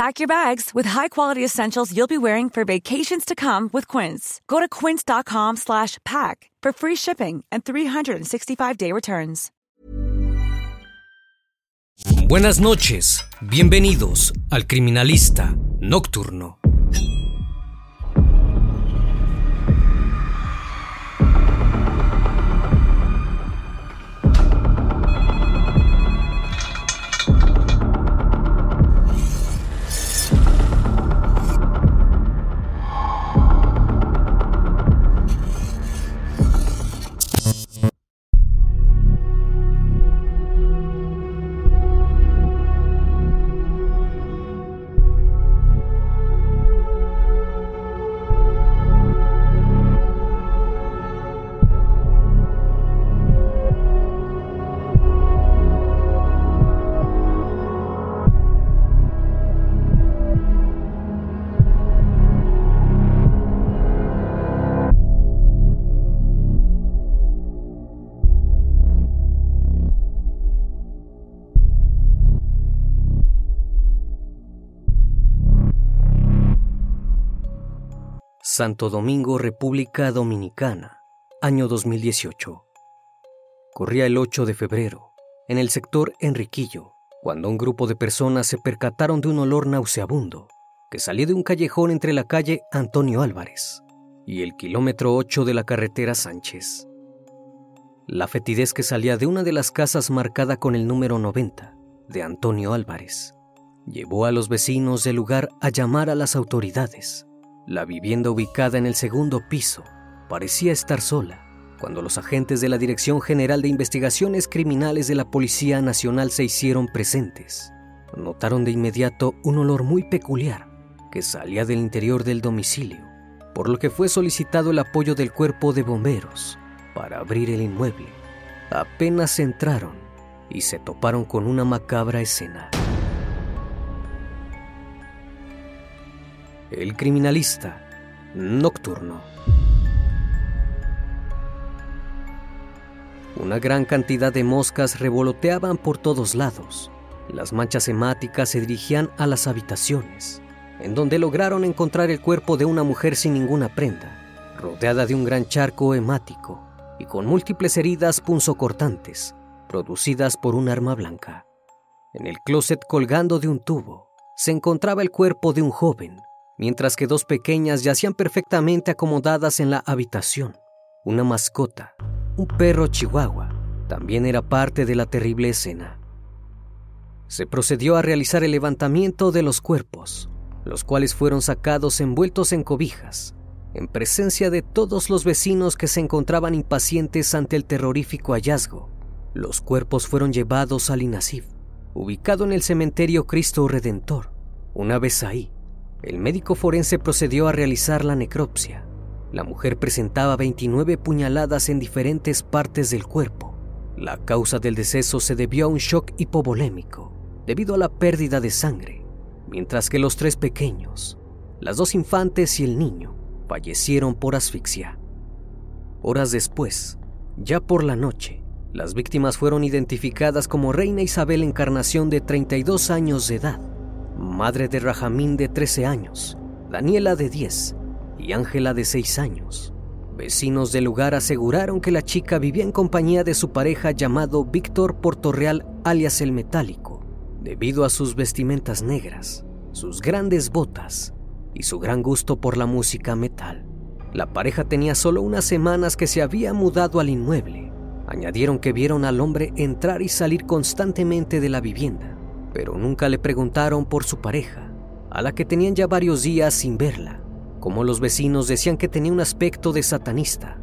Pack your bags with high-quality essentials you'll be wearing for vacations to come with Quince. Go to quince.com slash pack for free shipping and 365-day returns. Buenas noches. Bienvenidos al Criminalista Nocturno. Santo Domingo, República Dominicana, año 2018. Corría el 8 de febrero, en el sector Enriquillo, cuando un grupo de personas se percataron de un olor nauseabundo que salía de un callejón entre la calle Antonio Álvarez y el kilómetro 8 de la carretera Sánchez. La fetidez que salía de una de las casas marcada con el número 90 de Antonio Álvarez llevó a los vecinos del lugar a llamar a las autoridades. La vivienda ubicada en el segundo piso parecía estar sola cuando los agentes de la Dirección General de Investigaciones Criminales de la Policía Nacional se hicieron presentes. Notaron de inmediato un olor muy peculiar que salía del interior del domicilio, por lo que fue solicitado el apoyo del cuerpo de bomberos para abrir el inmueble. Apenas entraron y se toparon con una macabra escena. El criminalista nocturno. Una gran cantidad de moscas revoloteaban por todos lados. Las manchas hemáticas se dirigían a las habitaciones, en donde lograron encontrar el cuerpo de una mujer sin ninguna prenda, rodeada de un gran charco hemático y con múltiples heridas punzocortantes producidas por un arma blanca. En el closet colgando de un tubo se encontraba el cuerpo de un joven, mientras que dos pequeñas yacían perfectamente acomodadas en la habitación. Una mascota, un perro chihuahua, también era parte de la terrible escena. Se procedió a realizar el levantamiento de los cuerpos, los cuales fueron sacados envueltos en cobijas, en presencia de todos los vecinos que se encontraban impacientes ante el terrorífico hallazgo. Los cuerpos fueron llevados al INASIF, ubicado en el cementerio Cristo Redentor. Una vez ahí, el médico forense procedió a realizar la necropsia. La mujer presentaba 29 puñaladas en diferentes partes del cuerpo. La causa del deceso se debió a un shock hipovolémico debido a la pérdida de sangre, mientras que los tres pequeños, las dos infantes y el niño, fallecieron por asfixia. Horas después, Ya por la noche, las víctimas fueron identificadas como Reina Isabel Encarnación de 32 años de edad, madre de Rajamín de 13 años, Daniela de 10 y Ángela de 6 años. Vecinos del lugar aseguraron que la chica vivía en compañía de su pareja llamado Víctor Portorreal alias el Metálico, debido a sus vestimentas negras, sus grandes botas y su gran gusto por la música metal. La pareja tenía solo unas semanas que se había mudado al inmueble. Añadieron que vieron al hombre entrar y salir constantemente de la vivienda, pero nunca le preguntaron por su pareja, a la que tenían ya varios días sin verla. Como los vecinos decían que tenía un aspecto de satanista,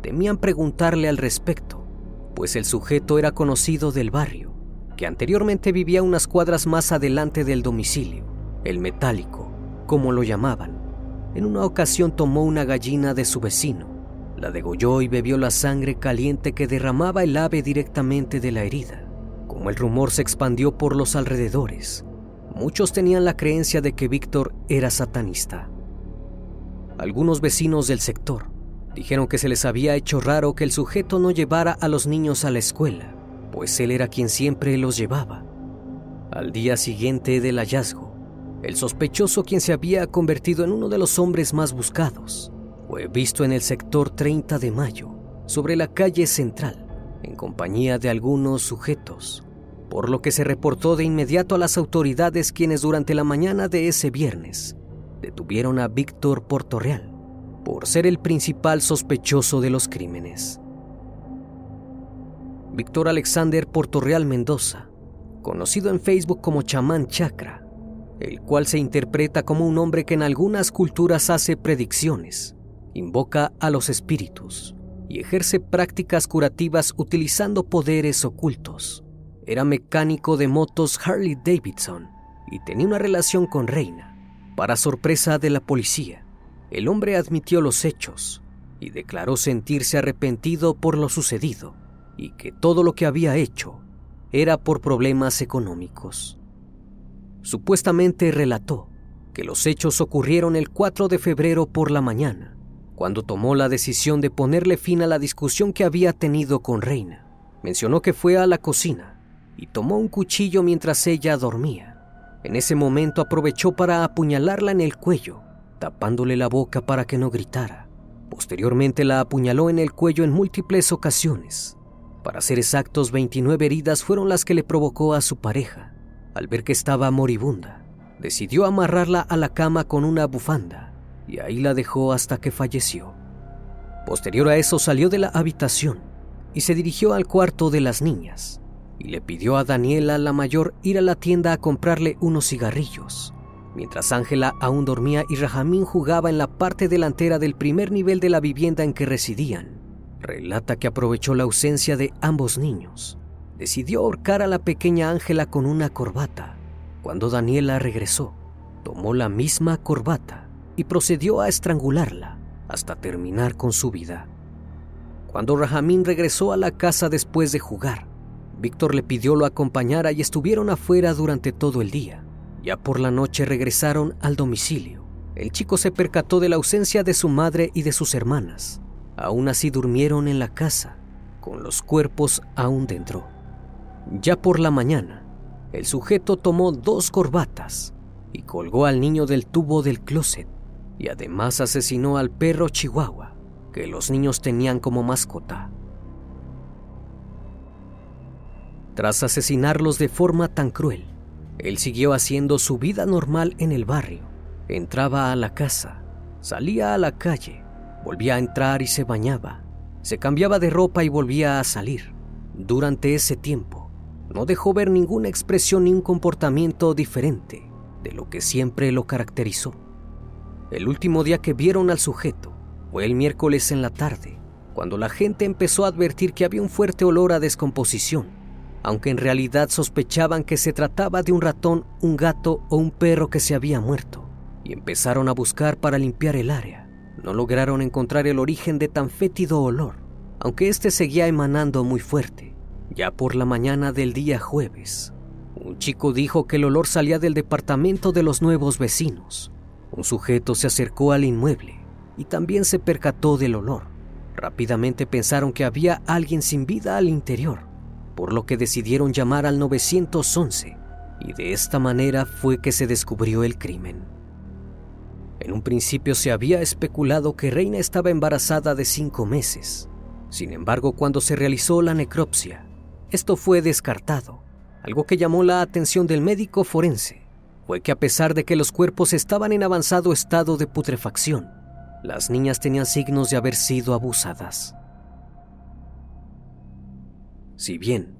temían preguntarle al respecto, pues el sujeto era conocido del barrio, que anteriormente vivía unas cuadras más adelante del domicilio, el metálico, como lo llamaban. En una ocasión tomó una gallina de su vecino, la degolló y bebió la sangre caliente que derramaba el ave directamente de la herida. Como el rumor se expandió por los alrededores, muchos tenían la creencia de que Víctor era satanista. Algunos vecinos del sector dijeron que se les había hecho raro que el sujeto no llevara a los niños a la escuela, pues él era quien siempre los llevaba. Al día siguiente del hallazgo, el sospechoso quien se había convertido en uno de los hombres más buscados fue visto en el sector 30 de mayo, sobre la calle central, en compañía de algunos sujetos, por lo que se reportó de inmediato a las autoridades quienes durante la mañana de ese viernes detuvieron a Víctor Portorreal por ser el principal sospechoso de los crímenes. Víctor Alexander Portorreal Mendoza, conocido en Facebook como Chamán Chakra, el cual se interpreta como un hombre que en algunas culturas hace predicciones, invoca a los espíritus y ejerce prácticas curativas utilizando poderes ocultos. Era mecánico de motos Harley Davidson y tenía una relación con Reina, para sorpresa de la policía, el hombre admitió los hechos y declaró sentirse arrepentido por lo sucedido y que todo lo que había hecho era por problemas económicos. Supuestamente relató que los hechos ocurrieron el 4 de febrero por la mañana, cuando tomó la decisión de ponerle fin a la discusión que había tenido con Reina. Mencionó que fue a la cocina y tomó un cuchillo mientras ella dormía en ese momento aprovechó para apuñalarla en el cuello, tapándole la boca para que no gritara. Posteriormente la apuñaló en el cuello en múltiples ocasiones. Para ser exactos, 29 heridas fueron las que le provocó a su pareja. Al ver que estaba moribunda, decidió amarrarla a la cama con una bufanda y ahí la dejó hasta que falleció. Posterior a eso salió de la habitación y se dirigió al cuarto de las niñas y le pidió a Daniela la mayor ir a la tienda a comprarle unos cigarrillos. Mientras Ángela aún dormía y Rajamín jugaba en la parte delantera del primer nivel de la vivienda en que residían, relata que aprovechó la ausencia de ambos niños. Decidió ahorcar a la pequeña Ángela con una corbata. Cuando Daniela regresó, tomó la misma corbata y procedió a estrangularla hasta terminar con su vida. Cuando Rajamín regresó a la casa después de jugar, Víctor le pidió lo acompañara y estuvieron afuera durante todo el día. Ya por la noche regresaron al domicilio. El chico se percató de la ausencia de su madre y de sus hermanas. Aún así durmieron en la casa, con los cuerpos aún dentro. Ya por la mañana, el sujeto tomó dos corbatas y colgó al niño del tubo del closet y además asesinó al perro chihuahua que los niños tenían como mascota. Tras asesinarlos de forma tan cruel, él siguió haciendo su vida normal en el barrio. Entraba a la casa, salía a la calle, volvía a entrar y se bañaba, se cambiaba de ropa y volvía a salir. Durante ese tiempo, no dejó ver ninguna expresión ni un comportamiento diferente de lo que siempre lo caracterizó. El último día que vieron al sujeto fue el miércoles en la tarde, cuando la gente empezó a advertir que había un fuerte olor a descomposición aunque en realidad sospechaban que se trataba de un ratón, un gato o un perro que se había muerto, y empezaron a buscar para limpiar el área. No lograron encontrar el origen de tan fétido olor, aunque este seguía emanando muy fuerte. Ya por la mañana del día jueves, un chico dijo que el olor salía del departamento de los nuevos vecinos. Un sujeto se acercó al inmueble y también se percató del olor. Rápidamente pensaron que había alguien sin vida al interior, por lo que decidieron llamar al 911 y de esta manera fue que se descubrió el crimen. En un principio se había especulado que Reina estaba embarazada de cinco meses. Sin embargo, cuando se realizó la necropsia, esto fue descartado. Algo que llamó la atención del médico forense fue que a pesar de que los cuerpos estaban en avanzado estado de putrefacción, las niñas tenían signos de haber sido abusadas. Si bien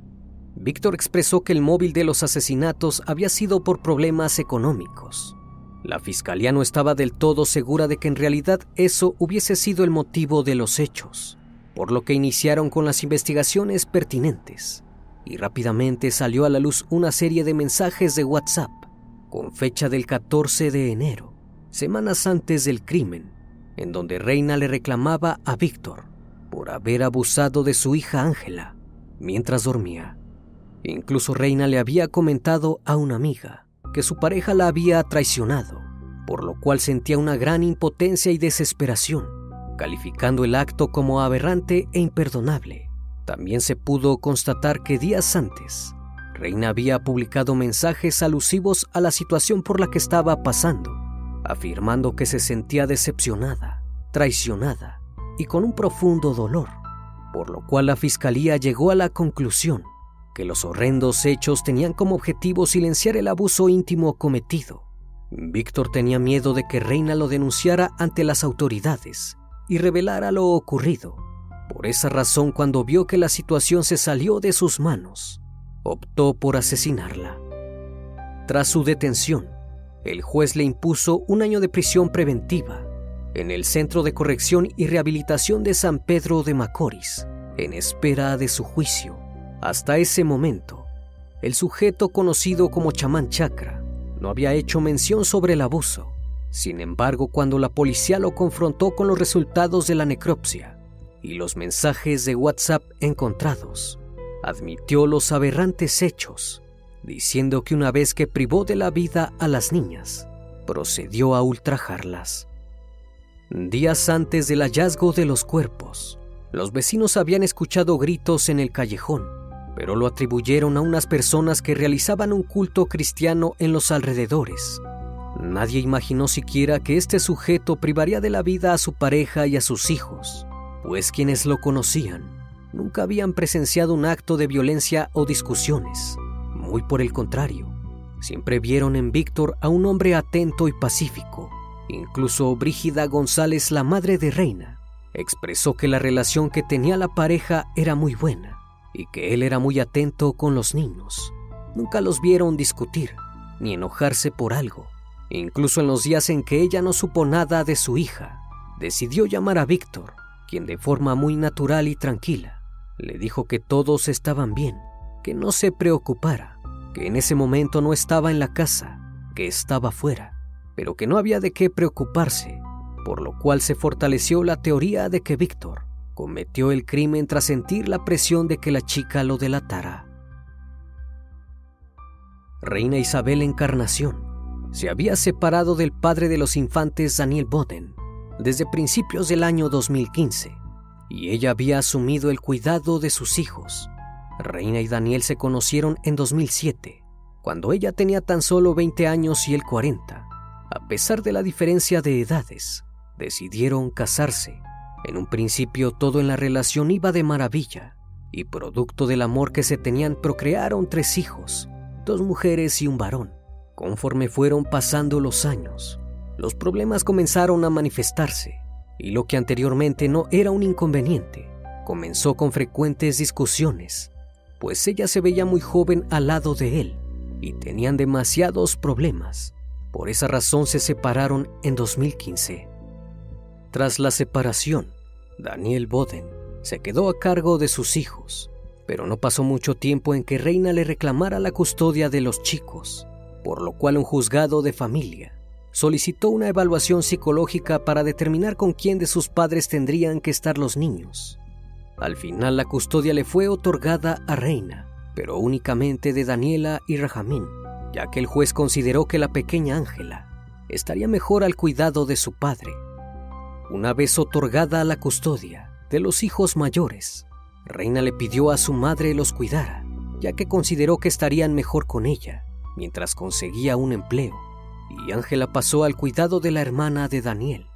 Víctor expresó que el móvil de los asesinatos había sido por problemas económicos, la fiscalía no estaba del todo segura de que en realidad eso hubiese sido el motivo de los hechos, por lo que iniciaron con las investigaciones pertinentes y rápidamente salió a la luz una serie de mensajes de WhatsApp con fecha del 14 de enero, semanas antes del crimen, en donde Reina le reclamaba a Víctor por haber abusado de su hija Ángela mientras dormía. Incluso Reina le había comentado a una amiga que su pareja la había traicionado, por lo cual sentía una gran impotencia y desesperación, calificando el acto como aberrante e imperdonable. También se pudo constatar que días antes, Reina había publicado mensajes alusivos a la situación por la que estaba pasando, afirmando que se sentía decepcionada, traicionada y con un profundo dolor, por lo cual la fiscalía llegó a la conclusión que los horrendos hechos tenían como objetivo silenciar el abuso íntimo cometido. Víctor tenía miedo de que Reina lo denunciara ante las autoridades y revelara lo ocurrido. Por esa razón, cuando vio que la situación se salió de sus manos, optó por asesinarla. Tras su detención, el juez le impuso un año de prisión preventiva en el Centro de Corrección y Rehabilitación de San Pedro de Macorís, en espera de su juicio. Hasta ese momento, el sujeto conocido como chamán chakra no había hecho mención sobre el abuso. Sin embargo, cuando la policía lo confrontó con los resultados de la necropsia y los mensajes de WhatsApp encontrados, admitió los aberrantes hechos, diciendo que una vez que privó de la vida a las niñas, procedió a ultrajarlas. Días antes del hallazgo de los cuerpos, los vecinos habían escuchado gritos en el callejón, pero lo atribuyeron a unas personas que realizaban un culto cristiano en los alrededores. Nadie imaginó siquiera que este sujeto privaría de la vida a su pareja y a sus hijos, pues quienes lo conocían nunca habían presenciado un acto de violencia o discusiones. Muy por el contrario, siempre vieron en Víctor a un hombre atento y pacífico, Incluso Brígida González, la madre de Reina, expresó que la relación que tenía la pareja era muy buena y que él era muy atento con los niños. Nunca los vieron discutir ni enojarse por algo. Incluso en los días en que ella no supo nada de su hija, decidió llamar a Víctor, quien de forma muy natural y tranquila le dijo que todos estaban bien, que no se preocupara, que en ese momento no estaba en la casa, que estaba fuera pero que no había de qué preocuparse, por lo cual se fortaleció la teoría de que Víctor cometió el crimen tras sentir la presión de que la chica lo delatara. Reina Isabel Encarnación se había separado del padre de los infantes Daniel Boden desde principios del año 2015 y ella había asumido el cuidado de sus hijos. Reina y Daniel se conocieron en 2007, cuando ella tenía tan solo 20 años y él 40 a pesar de la diferencia de edades, decidieron casarse. En un principio todo en la relación iba de maravilla, y producto del amor que se tenían procrearon tres hijos, dos mujeres y un varón. Conforme fueron pasando los años, los problemas comenzaron a manifestarse, y lo que anteriormente no era un inconveniente, comenzó con frecuentes discusiones, pues ella se veía muy joven al lado de él, y tenían demasiados problemas. Por esa razón se separaron en 2015. Tras la separación, Daniel Boden se quedó a cargo de sus hijos, pero no pasó mucho tiempo en que Reina le reclamara la custodia de los chicos, por lo cual un juzgado de familia solicitó una evaluación psicológica para determinar con quién de sus padres tendrían que estar los niños. Al final la custodia le fue otorgada a Reina, pero únicamente de Daniela y Rajamín, ya que el juez consideró que la pequeña Ángela estaría mejor al cuidado de su padre. Una vez otorgada la custodia, de los hijos mayores, Reina le pidió a su madre los cuidara, ya que consideró que estarían mejor con ella mientras conseguía un empleo, y Ángela pasó al cuidado de la hermana de Daniel.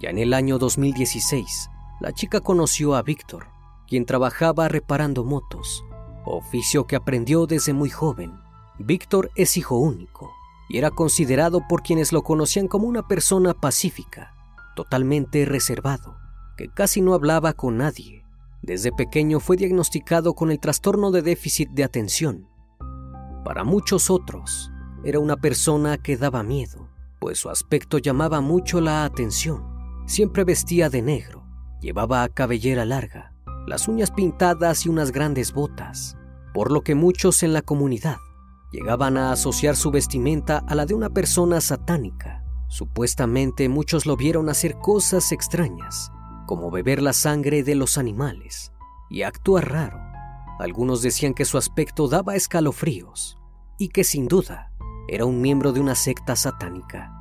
Ya en el año 2016, la chica conoció a Víctor, quien trabajaba reparando motos, oficio que aprendió desde muy joven. Víctor es hijo único y era considerado por quienes lo conocían como una persona pacífica, totalmente reservado, que casi no hablaba con nadie. Desde pequeño fue diagnosticado con el trastorno de déficit de atención. Para muchos otros, era una persona que daba miedo, pues su aspecto llamaba mucho la atención. Siempre vestía de negro, llevaba cabellera larga, las uñas pintadas y unas grandes botas, por lo que muchos en la comunidad llegaban a asociar su vestimenta a la de una persona satánica. Supuestamente muchos lo vieron hacer cosas extrañas, como beber la sangre de los animales y actuar raro. Algunos decían que su aspecto daba escalofríos y que sin duda era un miembro de una secta satánica.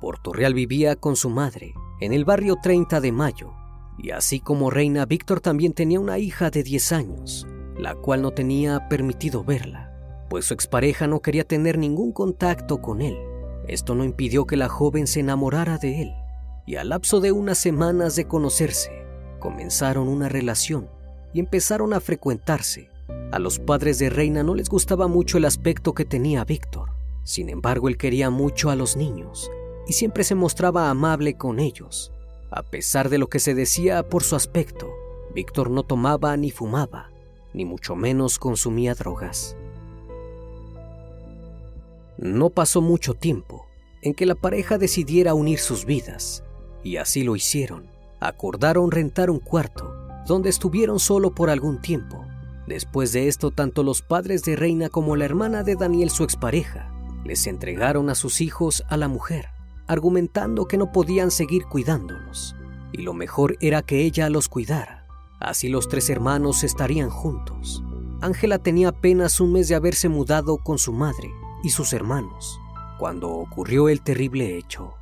Portorreal vivía con su madre en el barrio 30 de Mayo, y así como Reina, Víctor también tenía una hija de 10 años, la cual no tenía permitido verla, pues su expareja no quería tener ningún contacto con él. Esto no impidió que la joven se enamorara de él, y al lapso de unas semanas de conocerse, comenzaron una relación y empezaron a frecuentarse. A los padres de Reina no les gustaba mucho el aspecto que tenía Víctor. Sin embargo, él quería mucho a los niños y siempre se mostraba amable con ellos. A pesar de lo que se decía por su aspecto, Víctor no tomaba ni fumaba, ni mucho menos consumía drogas. No pasó mucho tiempo en que la pareja decidiera unir sus vidas, y así lo hicieron. Acordaron rentar un cuarto, donde estuvieron solo por algún tiempo. Después de esto, tanto los padres de Reina como la hermana de Daniel, su expareja, les entregaron a sus hijos a la mujer, argumentando que no podían seguir cuidándolos, y lo mejor era que ella los cuidara. Así los tres hermanos estarían juntos. Ángela tenía apenas un mes de haberse mudado con su madre y sus hermanos, cuando ocurrió el terrible hecho.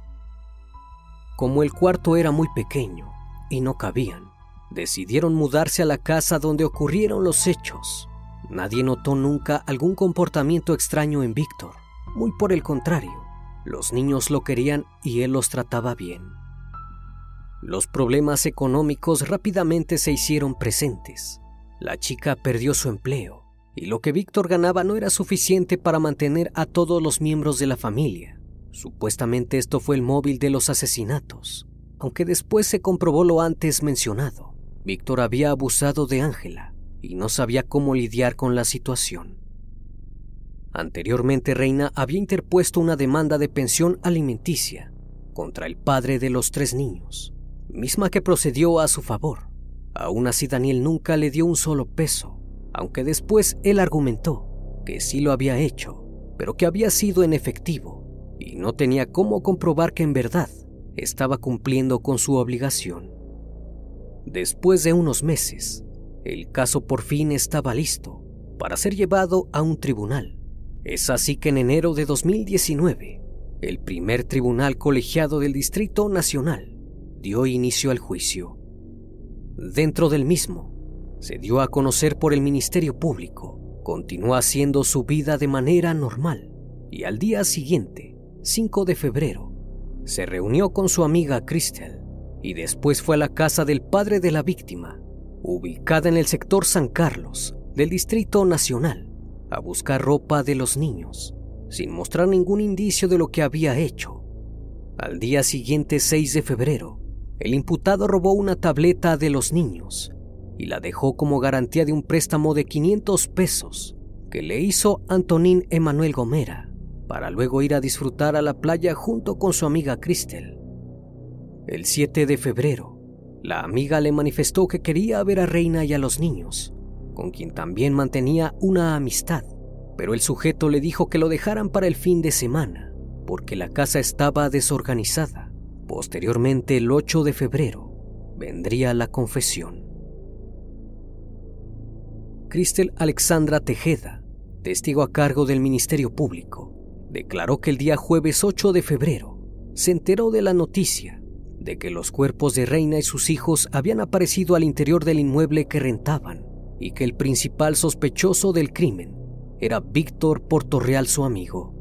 Como el cuarto era muy pequeño y no cabían, decidieron mudarse a la casa donde ocurrieron los hechos. Nadie notó nunca algún comportamiento extraño en Víctor, muy por el contrario, los niños lo querían y él los trataba bien. Los problemas económicos rápidamente se hicieron presentes. La chica perdió su empleo y lo que Víctor ganaba no era suficiente para mantener a todos los miembros de la familia. Supuestamente esto fue el móvil de los asesinatos, aunque después se comprobó lo antes mencionado. Víctor había abusado de Ángela y no sabía cómo lidiar con la situación. Anteriormente Reina había interpuesto una demanda de pensión alimenticia contra el padre de los tres niños, misma que procedió a su favor. Aún así Daniel nunca le dio un solo peso, aunque después él argumentó que sí lo había hecho, pero que había sido en efectivo y no tenía cómo comprobar que en verdad estaba cumpliendo con su obligación. Después de unos meses, el caso por fin estaba listo para ser llevado a un tribunal. Es así que en enero de 2019, el primer tribunal colegiado del Distrito Nacional dio inicio al juicio. Dentro del mismo, se dio a conocer por el Ministerio Público, continuó haciendo su vida de manera normal y al día siguiente, 5 de febrero, se reunió con su amiga Crystal y después fue a la casa del padre de la víctima, ubicada en el sector San Carlos del Distrito Nacional, a buscar ropa de los niños, sin mostrar ningún indicio de lo que había hecho. Al día siguiente, 6 de febrero, el imputado robó una tableta de los niños y la dejó como garantía de un préstamo de 500 pesos que le hizo Antonín Emanuel Gomera para luego ir a disfrutar a la playa junto con su amiga Cristel. El 7 de febrero, la amiga le manifestó que quería ver a Reina y a los niños, con quien también mantenía una amistad, pero el sujeto le dijo que lo dejaran para el fin de semana, porque la casa estaba desorganizada. Posteriormente, el 8 de febrero, vendría la confesión. Cristel Alexandra Tejeda, testigo a cargo del Ministerio Público, declaró que el día jueves 8 de febrero se enteró de la noticia de que los cuerpos de Reina y sus hijos habían aparecido al interior del inmueble que rentaban y que el principal sospechoso del crimen era Víctor Portorreal, su amigo.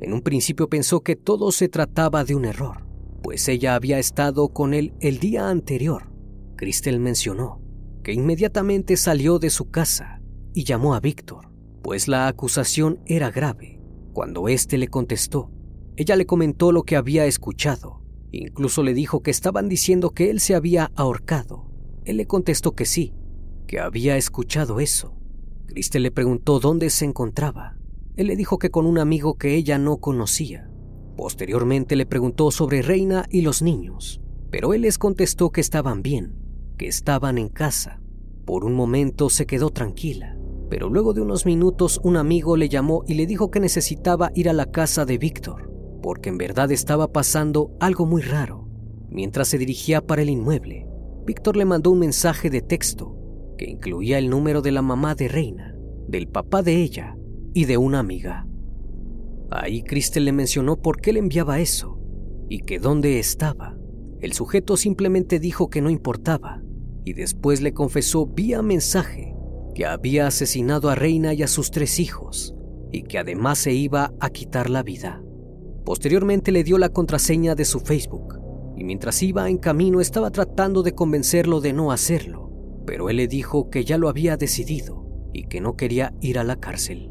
En un principio pensó que todo se trataba de un error, pues ella había estado con él el día anterior. Cristel mencionó que inmediatamente salió de su casa y llamó a Víctor, pues la acusación era grave. Cuando éste le contestó, ella le comentó lo que había escuchado. Incluso le dijo que estaban diciendo que él se había ahorcado. Él le contestó que sí, que había escuchado eso. Cristel le preguntó dónde se encontraba. Él le dijo que con un amigo que ella no conocía. Posteriormente le preguntó sobre Reina y los niños, pero él les contestó que estaban bien, que estaban en casa. Por un momento se quedó tranquila, pero luego de unos minutos un amigo le llamó y le dijo que necesitaba ir a la casa de Víctor, porque en verdad estaba pasando algo muy raro. Mientras se dirigía para el inmueble, Víctor le mandó un mensaje de texto que incluía el número de la mamá de Reina, del papá de ella y de una amiga. Ahí Cristel le mencionó por qué le enviaba eso y que dónde estaba. El sujeto simplemente dijo que no importaba y después le confesó vía mensaje que había asesinado a Reina y a sus tres hijos y que además se iba a quitar la vida. Posteriormente le dio la contraseña de su Facebook y mientras iba en camino estaba tratando de convencerlo de no hacerlo, pero él le dijo que ya lo había decidido y que no quería ir a la cárcel.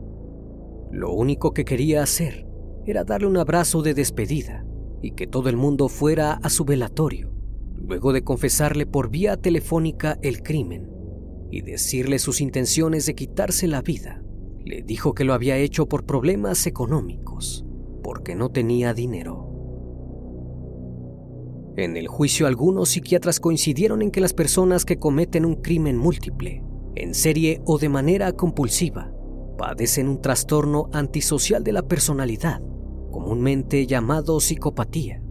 Lo único que quería hacer era darle un abrazo de despedida y que todo el mundo fuera a su velatorio, luego de confesarle por vía telefónica el crimen y decirle sus intenciones de quitarse la vida. Le dijo que lo había hecho por problemas económicos, porque no tenía dinero. En el juicio algunos psiquiatras coincidieron en que las personas que cometen un crimen múltiple, en serie o de manera compulsiva, padecen un trastorno antisocial de la personalidad, comúnmente llamado psicopatía.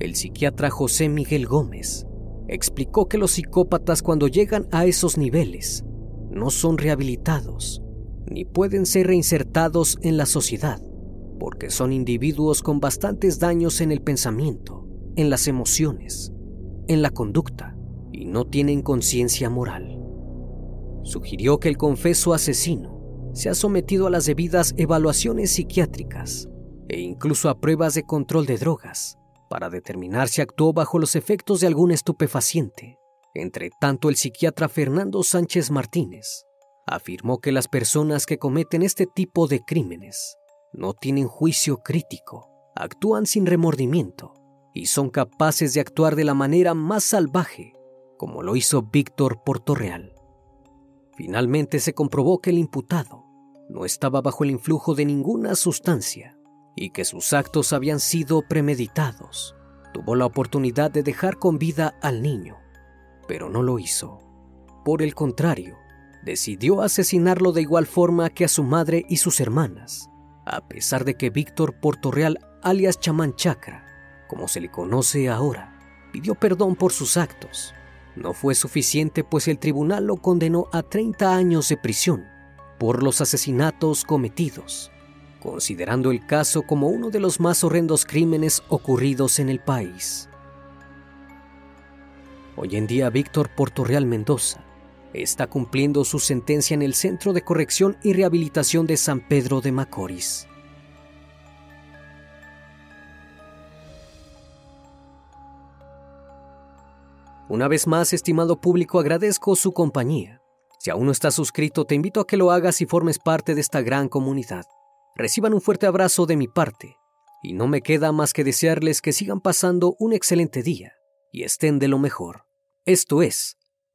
El psiquiatra José Miguel Gómez explicó que los psicópatas cuando llegan a esos niveles no son rehabilitados ni pueden ser reinsertados en la sociedad, porque son individuos con bastantes daños en el pensamiento, en las emociones, en la conducta y no tienen conciencia moral. Sugirió que el confeso asesino se ha sometido a las debidas evaluaciones psiquiátricas e incluso a pruebas de control de drogas para determinar si actuó bajo los efectos de algún estupefaciente. Entre tanto, el psiquiatra Fernando Sánchez Martínez afirmó que las personas que cometen este tipo de crímenes no tienen juicio crítico, actúan sin remordimiento y son capaces de actuar de la manera más salvaje, como lo hizo Víctor Portorreal. Finalmente se comprobó que el imputado no estaba bajo el influjo de ninguna sustancia y que sus actos habían sido premeditados. Tuvo la oportunidad de dejar con vida al niño, pero no lo hizo. Por el contrario, decidió asesinarlo de igual forma que a su madre y sus hermanas, a pesar de que Víctor Portorreal, alias Chamán Chakra, como se le conoce ahora, pidió perdón por sus actos no fue suficiente pues el tribunal lo condenó a 30 años de prisión por los asesinatos cometidos, considerando el caso como uno de los más horrendos crímenes ocurridos en el país. Hoy en día Víctor Portorreal Mendoza está cumpliendo su sentencia en el Centro de Corrección y Rehabilitación de San Pedro de Macorís. Una vez más, estimado público, agradezco su compañía. Si aún no estás suscrito, te invito a que lo hagas y formes parte de esta gran comunidad. Reciban un fuerte abrazo de mi parte, y no me queda más que desearles que sigan pasando un excelente día y estén de lo mejor. Esto es